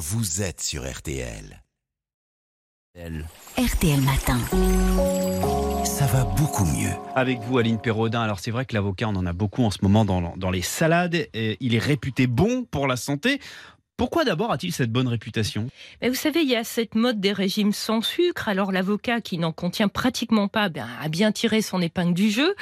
vous êtes sur RTL. RTL Matin. Ça va beaucoup mieux. Avec vous, Aline Perraudin. Alors, c'est vrai que l'avocat, on en a beaucoup en ce moment dans, dans les salades. Et il est réputé bon pour la santé. Pourquoi d'abord a-t-il cette bonne réputation? Vous savez, il y a cette mode des régimes sans sucre. Alors l'avocat qui n'en contient pratiquement pas ben, a bien tiré son épingle du jeu.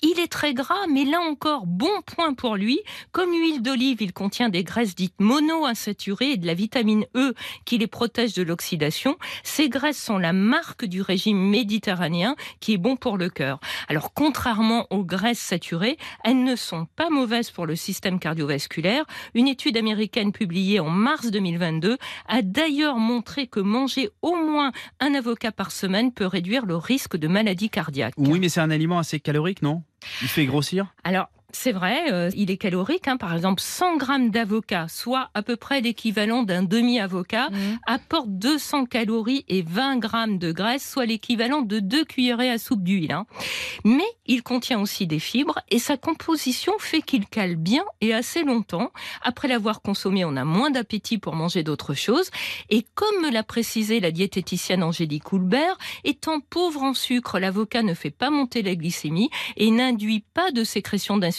Il est très gras, mais là encore, bon point pour lui. Comme l'huile d'olive, il contient des graisses dites monoinsaturées et de la vitamine E qui les protège de l'oxydation. Ces graisses sont la marque du régime méditerranéen qui est bon pour le cœur. Alors contrairement aux graisses saturées, elles ne sont pas mauvaises pour le système cardiovasculaire. Une étude américaine publiée en en mars 2022 a d'ailleurs montré que manger au moins un avocat par semaine peut réduire le risque de maladie cardiaque. Oui, mais c'est un aliment assez calorique, non? Il fait grossir? Alors, c'est vrai, euh, il est calorique. Hein. Par exemple, 100 grammes d'avocat, soit à peu près l'équivalent d'un demi-avocat, mmh. apporte 200 calories et 20 grammes de graisse, soit l'équivalent de deux cuillerées à soupe d'huile. Hein. Mais il contient aussi des fibres et sa composition fait qu'il cale bien et assez longtemps. Après l'avoir consommé, on a moins d'appétit pour manger d'autres choses. Et comme me l'a précisé la diététicienne Angélique Coulbert, étant pauvre en sucre, l'avocat ne fait pas monter la glycémie et n'induit pas de sécrétion d'insuline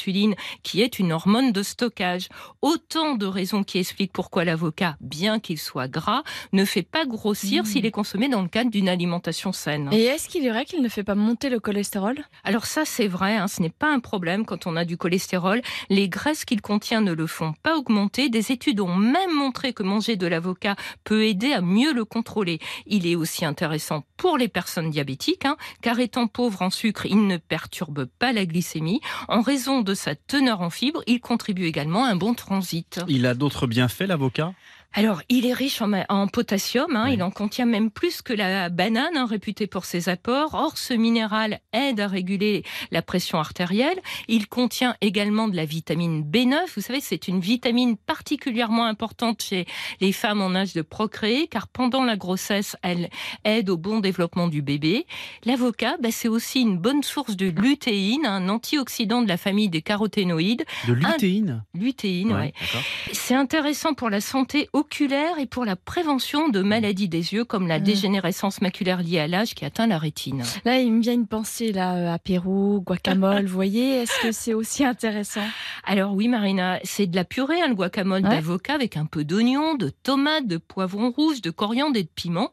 qui est une hormone de stockage. Autant de raisons qui expliquent pourquoi l'avocat, bien qu'il soit gras, ne fait pas grossir mmh. s'il est consommé dans le cadre d'une alimentation saine. Et est-ce qu'il est vrai qu'il ne fait pas monter le cholestérol? Alors ça, c'est vrai, hein, ce n'est pas un problème quand on a du cholestérol. Les graisses qu'il contient ne le font pas augmenter. Des études ont même montré que manger de l'avocat peut aider à mieux le contrôler. Il est aussi intéressant pour les personnes diabétiques, hein, car étant pauvre en sucre, il ne perturbe pas la glycémie. En raison de sa teneur en fibres, il contribue également à un bon transit. Il a d'autres bienfaits, l'avocat? Alors, il est riche en, potassium, hein, il en contient même plus que la banane, hein, réputée pour ses apports. Or, ce minéral aide à réguler la pression artérielle. Il contient également de la vitamine B9. Vous savez, c'est une vitamine particulièrement importante chez les femmes en âge de procréer, car pendant la grossesse, elle aide au bon développement du bébé. L'avocat, bah, c'est aussi une bonne source de lutéine, un antioxydant de la famille des caroténoïdes. De lutéine? Lutéine, oui. C'est intéressant pour la santé oculaire et pour la prévention de maladies des yeux comme la ah. dégénérescence maculaire liée à l'âge qui atteint la rétine. Là, il me vient une pensée là, euh, apéro, guacamole, vous voyez, est-ce que c'est aussi intéressant? Alors oui, Marina, c'est de la purée, hein, le guacamole d'avocat avec un peu d'oignon, de tomates, de poivron rouge, de coriandre et de piment.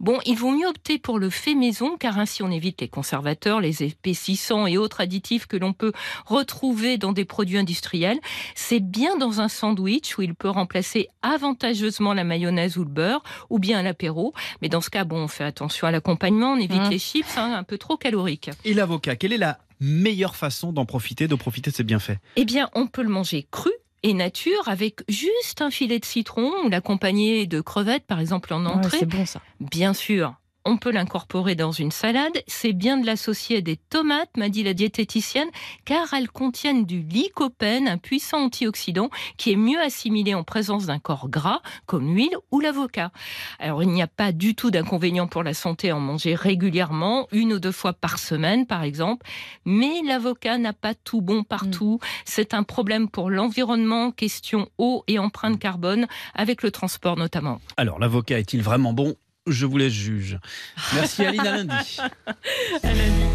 Bon, il vaut mieux opter pour le fait maison car ainsi on évite les conservateurs, les épaississants et autres additifs que l'on peut retrouver dans des produits industriels. C'est bien dans un sandwich où il peut remplacer avant avantageusement la mayonnaise ou le beurre, ou bien l'apéro. Mais dans ce cas, bon, on fait attention à l'accompagnement, on évite mmh. les chips, hein, un peu trop caloriques. Et l'avocat, quelle est la meilleure façon d'en profiter, de profiter de ses bienfaits? Eh bien, on peut le manger cru et nature avec juste un filet de citron ou l'accompagner de crevettes par exemple en entrée. c'est bon ça. Bien sûr, on peut l'incorporer dans une salade. C'est bien de l'associer à des tomates, m'a dit la diététicienne, car elles contiennent du lycopène, un puissant antioxydant qui est mieux assimilé en présence d'un corps gras, comme l'huile ou l'avocat. Alors, il n'y a pas du tout d'inconvénient pour la santé à en manger régulièrement, une ou deux fois par semaine, par exemple. Mais l'avocat n'a pas tout bon partout. Mm. C'est un problème pour l'environnement, question eau et empreinte carbone, avec le transport notamment. Alors, l'avocat est-il vraiment bon? Je vous laisse juge. Merci Aline, à lundi. à lundi.